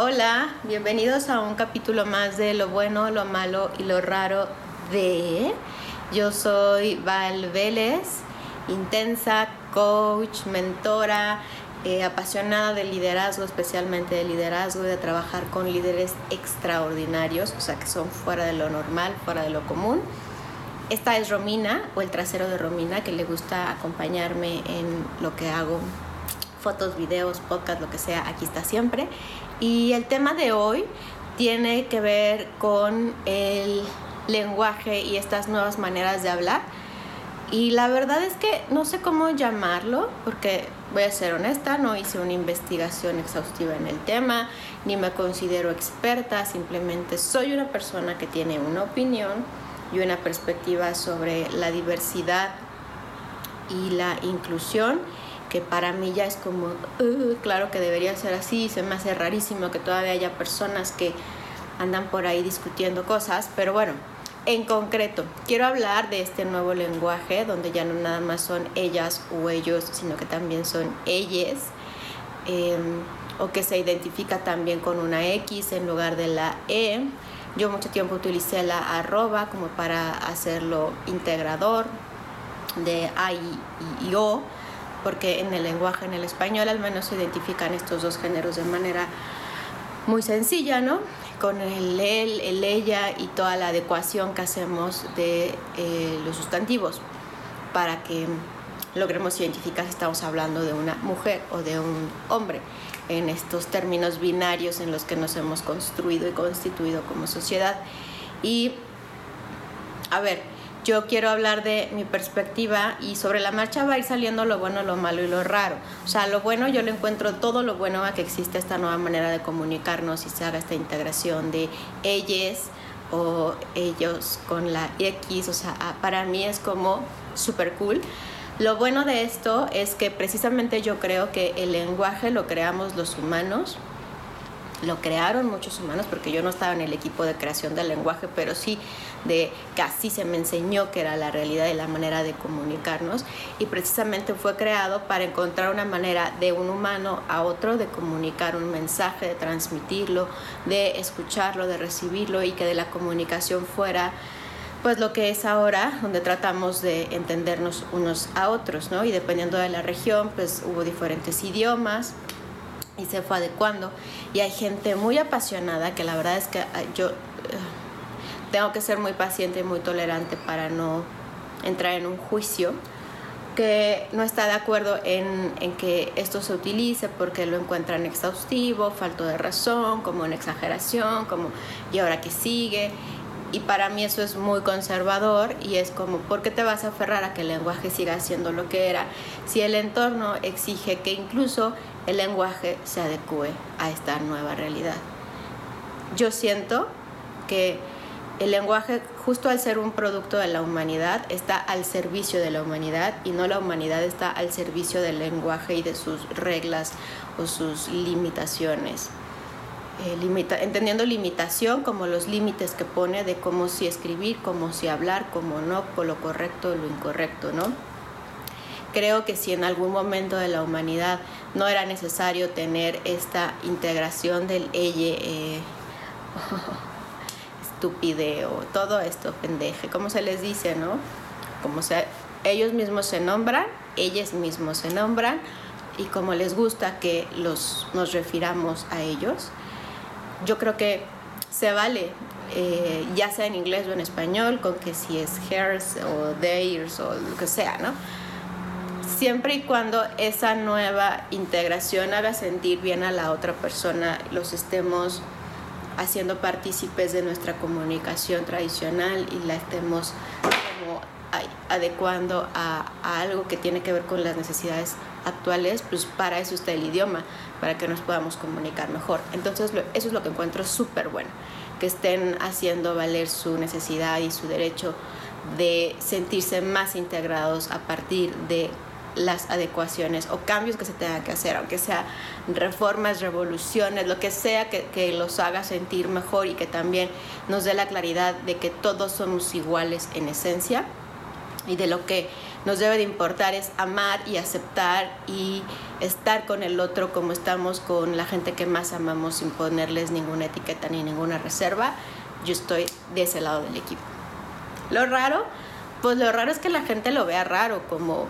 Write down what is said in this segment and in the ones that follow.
Hola, bienvenidos a un capítulo más de lo bueno, lo malo y lo raro de... Yo soy Val Vélez, intensa, coach, mentora, eh, apasionada del liderazgo, especialmente del liderazgo y de trabajar con líderes extraordinarios, o sea, que son fuera de lo normal, fuera de lo común. Esta es Romina, o el trasero de Romina, que le gusta acompañarme en lo que hago fotos, videos, podcast, lo que sea, aquí está siempre. Y el tema de hoy tiene que ver con el lenguaje y estas nuevas maneras de hablar. Y la verdad es que no sé cómo llamarlo, porque voy a ser honesta, no hice una investigación exhaustiva en el tema, ni me considero experta, simplemente soy una persona que tiene una opinión y una perspectiva sobre la diversidad y la inclusión que para mí ya es como, uh, claro que debería ser así, se me hace rarísimo que todavía haya personas que andan por ahí discutiendo cosas, pero bueno, en concreto, quiero hablar de este nuevo lenguaje donde ya no nada más son ellas o ellos, sino que también son ellas, em, o que se identifica también con una X en lugar de la E. Yo mucho tiempo utilicé la arroba como para hacerlo integrador de A y, y O porque en el lenguaje, en el español al menos se identifican estos dos géneros de manera muy sencilla, ¿no? Con el él, el ella y toda la adecuación que hacemos de eh, los sustantivos para que logremos identificar si estamos hablando de una mujer o de un hombre en estos términos binarios en los que nos hemos construido y constituido como sociedad. Y, a ver, yo quiero hablar de mi perspectiva y sobre la marcha va a ir saliendo lo bueno, lo malo y lo raro. O sea, lo bueno yo le encuentro todo lo bueno a que existe esta nueva manera de comunicarnos y se haga esta integración de ellas o ellos con la X. O sea, para mí es como súper cool. Lo bueno de esto es que precisamente yo creo que el lenguaje lo creamos los humanos lo crearon muchos humanos porque yo no estaba en el equipo de creación del lenguaje, pero sí de así se me enseñó que era la realidad y la manera de comunicarnos y precisamente fue creado para encontrar una manera de un humano a otro de comunicar un mensaje, de transmitirlo, de escucharlo, de recibirlo y que de la comunicación fuera pues lo que es ahora, donde tratamos de entendernos unos a otros, ¿no? Y dependiendo de la región, pues hubo diferentes idiomas, y se fue adecuando. Y hay gente muy apasionada que la verdad es que yo eh, tengo que ser muy paciente y muy tolerante para no entrar en un juicio que no está de acuerdo en, en, que esto se utilice porque lo encuentran exhaustivo, falto de razón, como una exageración, como y ahora que sigue. Y para mí eso es muy conservador y es como, ¿por qué te vas a aferrar a que el lenguaje siga siendo lo que era? Si el entorno exige que incluso el lenguaje se adecue a esta nueva realidad. Yo siento que el lenguaje, justo al ser un producto de la humanidad, está al servicio de la humanidad y no la humanidad está al servicio del lenguaje y de sus reglas o sus limitaciones. Eh, entendiendo limitación como los límites que pone de cómo si escribir, cómo si hablar, cómo no, con lo correcto o lo incorrecto, ¿no? creo que si en algún momento de la humanidad no era necesario tener esta integración del ella, eh, estúpide o todo esto pendeje, como se les dice, ¿no? Como se, ellos mismos se nombran, ellos mismos se nombran y como les gusta que los, nos refiramos a ellos, yo creo que se vale, eh, ya sea en inglés o en español, con que si es hers o theirs o lo que sea, ¿no? siempre y cuando esa nueva integración haga sentir bien a la otra persona, los estemos haciendo partícipes de nuestra comunicación tradicional y la estemos como adecuando a, algo que tiene que ver con las necesidades actuales, pues para eso está el idioma, para que nos podamos comunicar mejor. Entonces eso es lo que encuentro súper bueno, que estén haciendo valer su necesidad y su derecho de sentirse más integrados a partir de las adecuaciones o cambios que se tengan que hacer, aunque sea reformas, revoluciones, lo que sea que, que, los haga sentir mejor y que también nos dé la claridad de que todos somos iguales en esencia y de lo que nos debe de importar es amar y aceptar y estar con el otro como estamos con la gente que más amamos sin ponerles ninguna etiqueta ni ninguna reserva. Yo estoy de ese lado del equipo. Lo raro, pues lo raro es que la gente lo vea raro, como,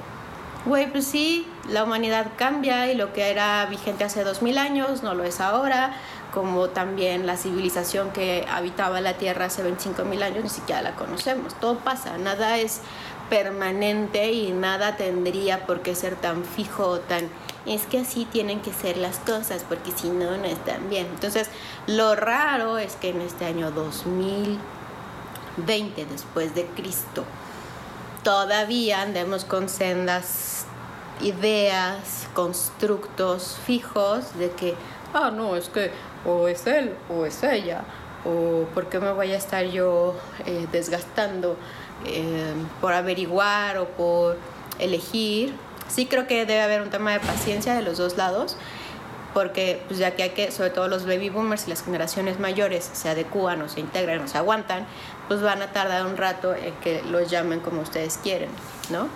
güey, pues sí, la humanidad cambia y lo que era vigente hace dos mil años no lo es ahora, como también la civilización que habitaba la Tierra hace 25 mil años ni siquiera la conocemos. Todo pasa, nada es permanente y nada tendría por qué ser tan fijo o tan es que así tienen que ser las cosas porque si no no están bien. Entonces, lo raro es que en este año 2020 después de Cristo todavía andemos con sendas ideas, constructos fijos de que ah, no, es que o es él o es ella o por qué me voy a estar yo eh, desgastando eh, por averiguar o por elegir. Sí creo que debe haber un tema de paciencia de los dos lados, porque pues ya que hay que, sobre todo los baby boomers y las generaciones mayores se adecúan o se integran o se aguantan, pues van a tardar un rato en que los llamen como ustedes quieren, ¿no?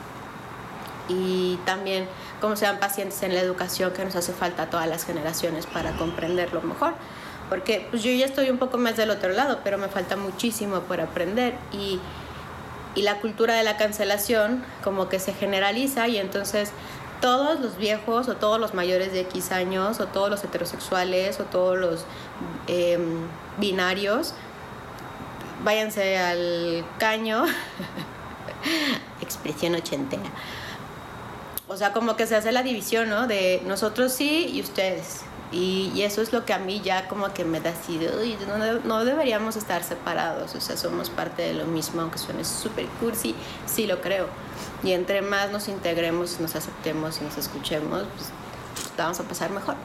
Y también como sean pacientes en la educación que nos hace falta a todas las generaciones para comprenderlo mejor porque pues yo ya estoy un poco más del otro lado, pero me falta muchísimo por aprender y la cultura de la cancelación como que se generaliza y entonces todos los viejos o todos los mayores de X años o todos los heterosexuales o todos los em, binarios váyanse al caño. Expresión ochentera. O sea como que se hace la división ¿no? de nosotros sí y ustedes y, eso es lo que a mí ya como que me así no, no, deberíamos estar separados, o sea, somos parte de lo mismo, aunque suene súper cursi, sí lo creo. Y entre más nos integremos, nos aceptemos y nos escuchemos, pues vamos a pasar mejor.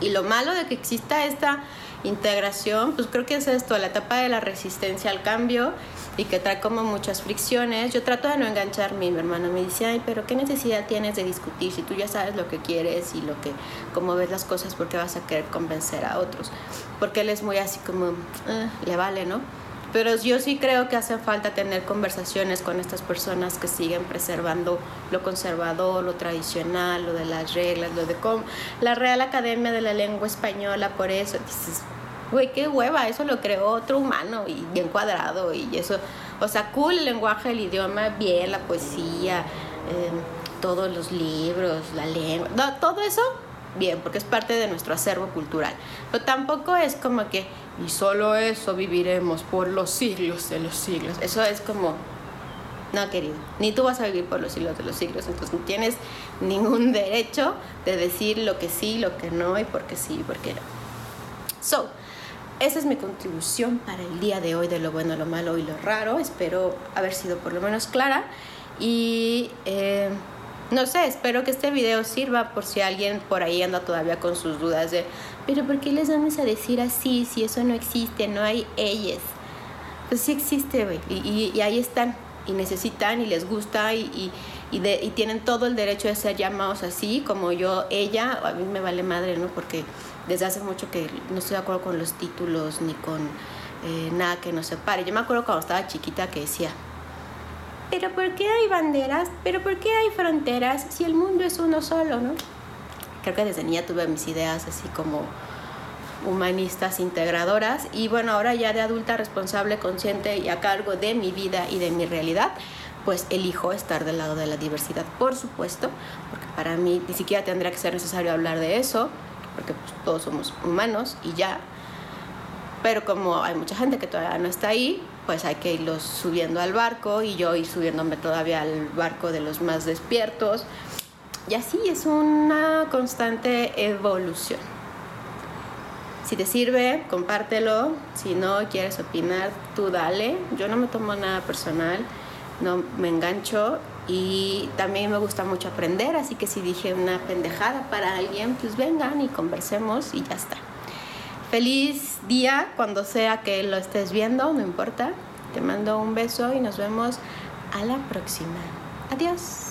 Y lo malo de que exista esta integración, pues creo que es esto, la etapa de la resistencia al cambio y que trae como muchas fricciones. Yo trato de no engancharme, mi hermano me dice, ay, pero ¿qué necesidad tienes de discutir si tú ya sabes lo que quieres y lo que, cómo ves las cosas, porque vas a querer convencer a otros? Porque él es muy así como, eh, le vale, ¿no? Pero yo sí creo que hace falta tener conversaciones con estas personas que siguen preservando lo conservador, lo tradicional, lo de las reglas, lo de cómo. La Real Academia de la Lengua Española, por eso dices, güey, qué hueva, eso lo creó otro humano y bien cuadrado y eso. O sea, cool el lenguaje, el idioma, bien, la poesía, eh, todos los libros, la lengua, todo eso bien, porque es parte de nuestro acervo cultural. Pero tampoco es como que, y solo eso viviremos por los siglos de los siglos. Eso es como, no, querido, ni tú vas a vivir por los siglos de los siglos, entonces no tienes ningún derecho de decir lo que sí, lo que no, y por qué sí, y por qué no. So, esa es mi contribución para el día de hoy de lo bueno, lo malo y lo raro. Espero haber sido por lo menos clara. Y eh, no sé, espero que este video sirva por si alguien por ahí anda todavía con sus dudas de, pero ¿por qué les vamos a decir así si eso no existe, no hay ellas? Pues sí existe, güey, y, ahí están, y necesitan, y les gusta, y, y, tienen todo el derecho de ser llamados así, como yo, ella, a mí me vale madre, ¿no? Porque desde hace mucho que no estoy de acuerdo con los títulos ni con eh, nada que nos separe. Yo me acuerdo cuando estaba chiquita que decía, pero ¿por qué hay banderas? ¿Pero por qué hay fronteras si el mundo es uno solo, no? Creo que desde niña tuve mis ideas así como humanistas integradoras y bueno, ahora ya de adulta responsable, consciente y a cargo de mi vida y de mi realidad, pues elijo estar del lado de la diversidad, por supuesto, porque para mí ni siquiera tendría que ser necesario hablar de eso, porque pues, todos somos humanos y ya. Pero como hay mucha gente que todavía no está ahí, pues hay que irlos subiendo al barco y yo ir subiéndome todavía al barco de los más despiertos. Y así es una constante evolución. Si te sirve, compártelo. Si no quieres opinar, tú dale. Yo no me tomo nada personal, no me engancho y también me gusta mucho aprender, así que si dije una pendejada para alguien, pues vengan y conversemos y ya está. Feliz día cuando sea que lo estés viendo, no importa. Te mando un beso y nos vemos a la próxima. Adiós.